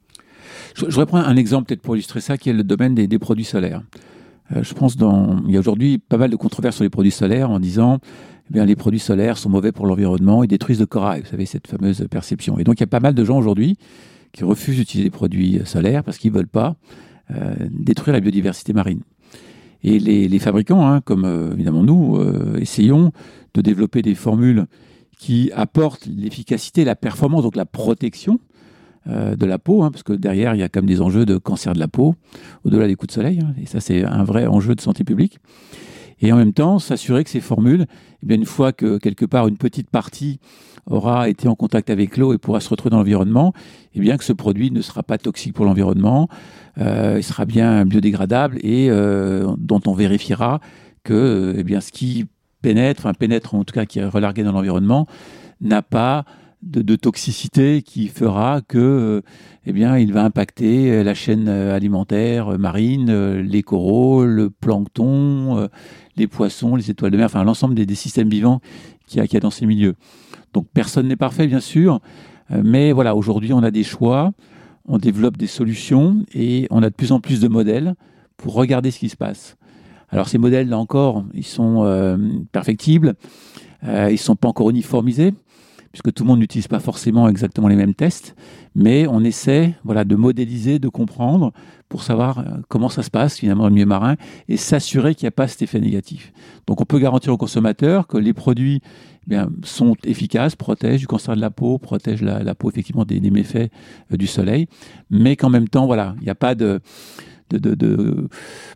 Je, je, voudrais prendre un exemple peut-être pour illustrer ça, qui est le domaine des, des produits solaires. Euh, je pense dans, il y a aujourd'hui pas mal de controverses sur les produits solaires en disant eh bien, les produits solaires sont mauvais pour l'environnement, ils détruisent le corail. Vous savez, cette fameuse perception. Et donc, il y a pas mal de gens aujourd'hui qui refusent d'utiliser des produits solaires parce qu'ils ne veulent pas euh, détruire la biodiversité marine. Et les, fabricants, hein, comme euh, évidemment nous, euh, essayons de développer des formules qui apportent l'efficacité, la performance, donc la protection euh, de la peau, hein, parce que derrière, il y a quand même des enjeux de cancer de la peau, au-delà des coups de soleil, hein, et ça c'est un vrai enjeu de santé publique. Et en même temps, s'assurer que ces formules, eh bien, une fois que quelque part une petite partie aura été en contact avec l'eau et pourra se retrouver dans l'environnement, eh bien que ce produit ne sera pas toxique pour l'environnement, euh, il sera bien biodégradable et euh, dont on vérifiera que eh bien ce qui pénètre, enfin pénètre en tout cas qui est relargué dans l'environnement, n'a pas de, toxicité qui fera que euh, eh bien il va impacter la chaîne alimentaire marine, les coraux, le plancton, les poissons, les étoiles de mer, enfin l'ensemble des, systèmes vivants qu'il y, a, dans ces milieux. Donc personne n'est parfait, bien sûr, euh, mais voilà, aujourd'hui on a des choix, on développe des solutions et on a de plus en plus de modèles pour regarder ce qui se passe. Alors ces modèles, là encore, ils sont euh, perfectibles, euh, ils ne sont pas encore uniformisés, puisque tout le monde n'utilise pas forcément exactement les mêmes tests, mais on essaie voilà, de modéliser, de comprendre pour savoir euh, comment ça se passe finalement dans le milieu marin et s'assurer qu'il n'y a pas cet effet négatif. Donc on peut garantir aux consommateurs que les produits eh sont efficaces, protègent du cancer de la peau, protègent la, peau effectivement des, des méfaits euh, du soleil, mais qu'en même temps, voilà, il n'y a pas de de, de, de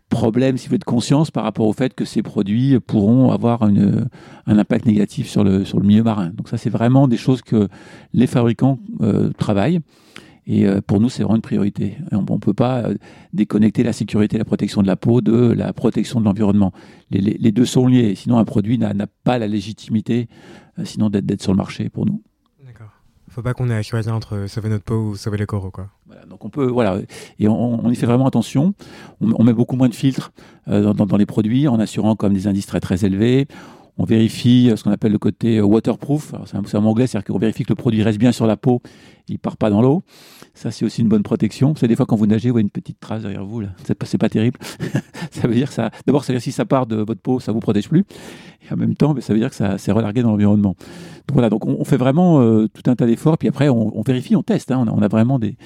problème, si vous voulez, de conscience par rapport au fait que ces produits pourront avoir un impact négatif sur le, sur le milieu marin. Donc ça, c'est vraiment des choses que les fabricants euh, travaillent. Et euh, pour nous, c'est vraiment une priorité. On ne peut pas euh, déconnecter la sécurité et la protection de la peau de la protection de l'environnement. Les, deux sont liés. Sinon, un produit n'a pas la légitimité, sinon d'être sur le marché pour nous faut pas qu'on ait à choisir entre sauver notre peau ou sauver les coraux, quoi. Donc on peut, voilà, et on, y fait vraiment attention. On, met beaucoup moins de filtres euh, dans, les produits en assurant comme des indices très très élevés. On vérifie ce qu'on appelle le côté waterproof. C'est un, mot anglais, c'est-à-dire qu'on vérifie que le produit reste bien sur la peau, il part pas dans l'eau. Ça, c'est aussi une bonne protection. C'est des fois quand vous nagez, vous voyez une petite trace derrière vous. C'est pas, pas terrible. ça veut dire ça. D'abord, ça veut dire si ça part de votre peau, ça vous protège plus. En même temps, ça veut dire que ça s'est relargué dans l'environnement. Donc voilà. Donc on, fait vraiment euh, tout un tas d'efforts. Puis après, on, vérifie, on teste. Hein. On, a, vraiment des,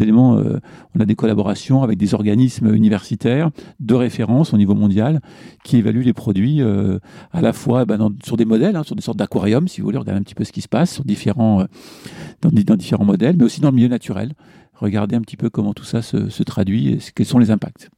éléments. Euh, on a des collaborations avec des organismes universitaires de référence au niveau mondial qui évaluent les produits euh, à la fois dans, sur des modèles, hein, sur des sortes d'aquariums, si vous voulez, regarder un petit peu ce qui se passe dans, différents modèles, mais aussi dans le milieu naturel regarder un petit peu comment tout ça se traduit et quels sont les impacts.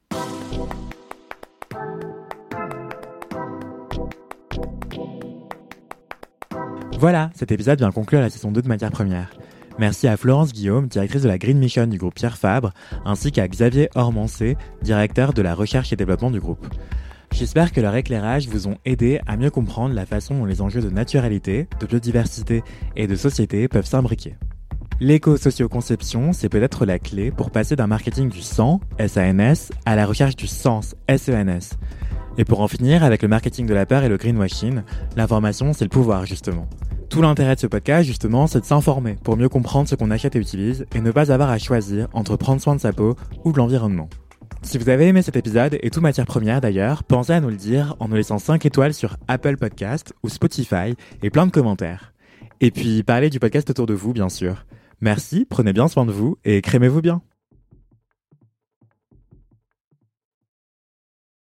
Voilà, cet épisode vient conclure la saison 2 de Matière Première. Merci à Florence Guillaume, directrice de la Green Mission du groupe Pierre Fabre, ainsi qu'à Xavier Ormancé, directeur de la recherche et développement du groupe. J'espère que leur éclairage vous ont aidé à mieux comprendre la façon dont les enjeux de naturalité, de biodiversité et de société peuvent s'imbriquer. L'éco-socio-conception, c'est peut-être la clé pour passer d'un marketing du sang, SANS, à la recherche du sens, SENS. Et pour en finir avec le marketing de la peur et le greenwashing, l'information, c'est le pouvoir, justement. Tout l'intérêt de ce podcast, justement, c'est de s'informer pour mieux comprendre ce qu'on achète et utilise et ne pas avoir à choisir entre prendre soin de sa peau ou de l'environnement. Si vous avez aimé cet épisode et toute matière première d'ailleurs, pensez à nous le dire en nous laissant 5 étoiles sur Apple Podcast ou Spotify et plein de commentaires. Et puis parlez du podcast autour de vous, bien sûr. Merci, prenez bien soin de vous et crémez-vous bien.